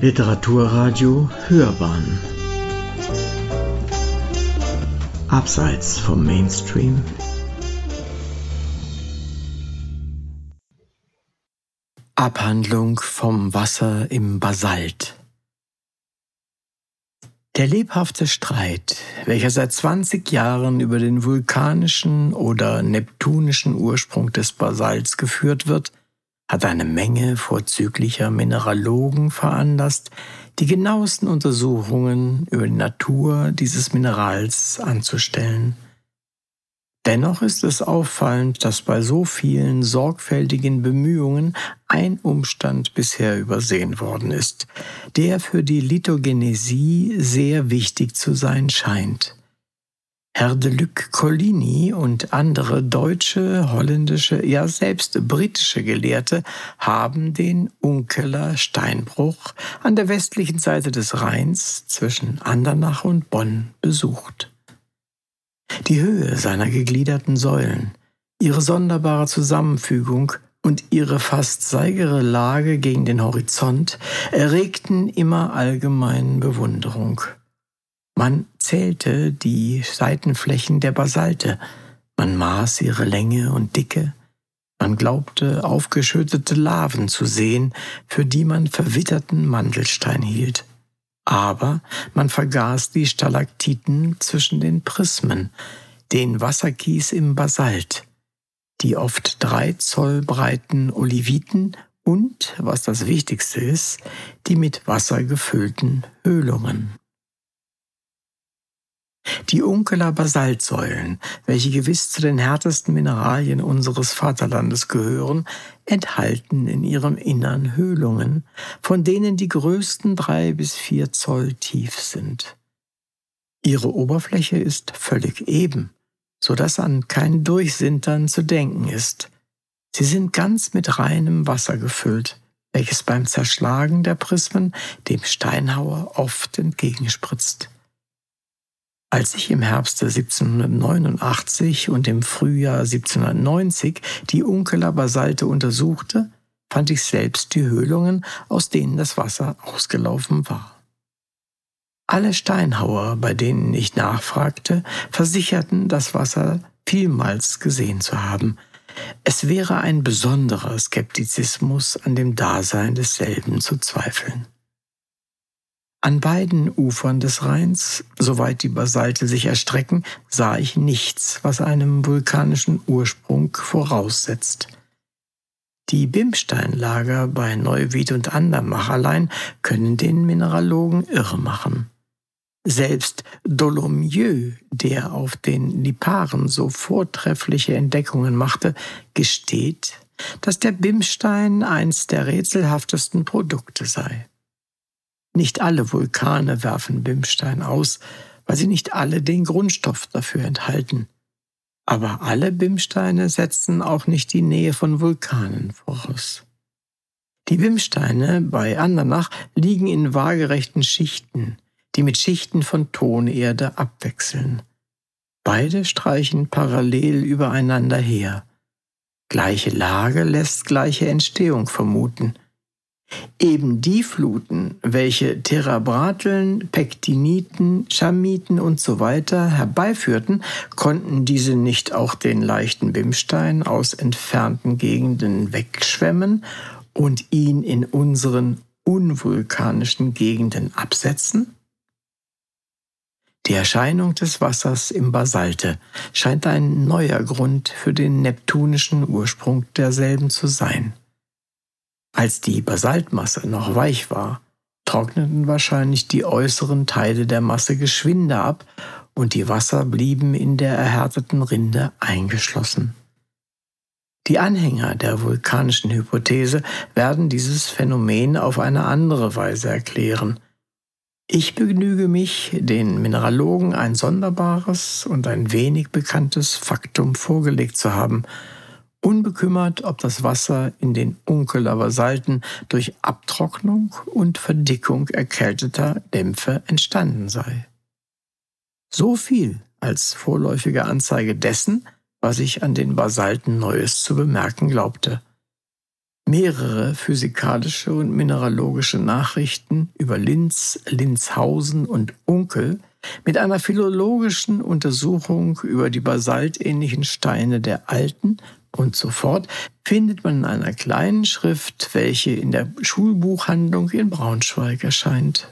Literaturradio Hörbahn. Abseits vom Mainstream. Abhandlung vom Wasser im Basalt. Der lebhafte Streit, welcher seit 20 Jahren über den vulkanischen oder neptunischen Ursprung des Basalts geführt wird, hat eine Menge vorzüglicher Mineralogen veranlasst, die genauesten Untersuchungen über die Natur dieses Minerals anzustellen. Dennoch ist es auffallend, dass bei so vielen sorgfältigen Bemühungen ein Umstand bisher übersehen worden ist, der für die Lithogenesie sehr wichtig zu sein scheint. Herr de Luc Collini und andere deutsche, holländische, ja selbst britische Gelehrte haben den Unkeler Steinbruch an der westlichen Seite des Rheins zwischen Andernach und Bonn besucht. Die Höhe seiner gegliederten Säulen, ihre sonderbare Zusammenfügung und ihre fast seigere Lage gegen den Horizont erregten immer allgemeine Bewunderung. Man zählte die Seitenflächen der Basalte, man maß ihre Länge und Dicke, man glaubte aufgeschüttete Laven zu sehen, für die man verwitterten Mandelstein hielt. Aber man vergaß die Stalaktiten zwischen den Prismen, den Wasserkies im Basalt, die oft drei Zoll breiten Oliviten und, was das Wichtigste ist, die mit Wasser gefüllten Höhlungen. Die Unkeler Basaltsäulen, welche gewiss zu den härtesten Mineralien unseres Vaterlandes gehören, enthalten in ihrem Innern Höhlungen, von denen die größten drei bis vier Zoll tief sind. Ihre Oberfläche ist völlig eben, so dass an kein Durchsintern zu denken ist. Sie sind ganz mit reinem Wasser gefüllt, welches beim Zerschlagen der Prismen dem Steinhauer oft entgegenspritzt. Als ich im Herbst 1789 und im Frühjahr 1790 die Unkeler Basalte untersuchte, fand ich selbst die Höhlungen, aus denen das Wasser ausgelaufen war. Alle Steinhauer, bei denen ich nachfragte, versicherten, das Wasser vielmals gesehen zu haben. Es wäre ein besonderer Skeptizismus an dem Dasein desselben zu zweifeln. An beiden Ufern des Rheins, soweit die Basalte sich erstrecken, sah ich nichts, was einem vulkanischen Ursprung voraussetzt. Die Bimsteinlager bei Neuwied und Andermach allein können den Mineralogen irre machen. Selbst Dolomieu, der auf den Liparen so vortreffliche Entdeckungen machte, gesteht, dass der Bimstein eins der rätselhaftesten Produkte sei. Nicht alle Vulkane werfen Bimstein aus, weil sie nicht alle den Grundstoff dafür enthalten. Aber alle Bimsteine setzen auch nicht die Nähe von Vulkanen voraus. Die Bimsteine bei Andernach liegen in waagerechten Schichten, die mit Schichten von Tonerde abwechseln. Beide streichen parallel übereinander her. Gleiche Lage lässt gleiche Entstehung vermuten – Eben die Fluten, welche Terebrateln, Pektiniten, Chamiten usw. So herbeiführten, konnten diese nicht auch den leichten Bimstein aus entfernten Gegenden wegschwemmen und ihn in unseren unvulkanischen Gegenden absetzen? Die Erscheinung des Wassers im Basalte scheint ein neuer Grund für den neptunischen Ursprung derselben zu sein. Als die Basaltmasse noch weich war, trockneten wahrscheinlich die äußeren Teile der Masse geschwinder ab und die Wasser blieben in der erhärteten Rinde eingeschlossen. Die Anhänger der vulkanischen Hypothese werden dieses Phänomen auf eine andere Weise erklären. Ich begnüge mich, den Mineralogen ein sonderbares und ein wenig bekanntes Faktum vorgelegt zu haben, unbekümmert, ob das Wasser in den Unkeler Basalten durch Abtrocknung und Verdickung erkälteter Dämpfe entstanden sei. So viel als vorläufige Anzeige dessen, was ich an den Basalten Neues zu bemerken glaubte. mehrere physikalische und mineralogische Nachrichten über Linz, Linzhausen und Unkel mit einer philologischen Untersuchung über die basaltähnlichen Steine der alten und so fort findet man in einer kleinen Schrift, welche in der Schulbuchhandlung in Braunschweig erscheint.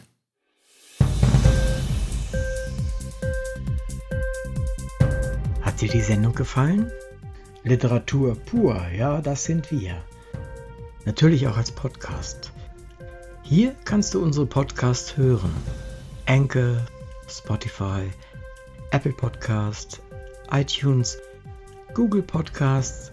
Hat dir die Sendung gefallen? Literatur pur, ja, das sind wir. Natürlich auch als Podcast. Hier kannst du unsere Podcasts hören. Anchor, Spotify, Apple Podcast, iTunes, Google Podcasts,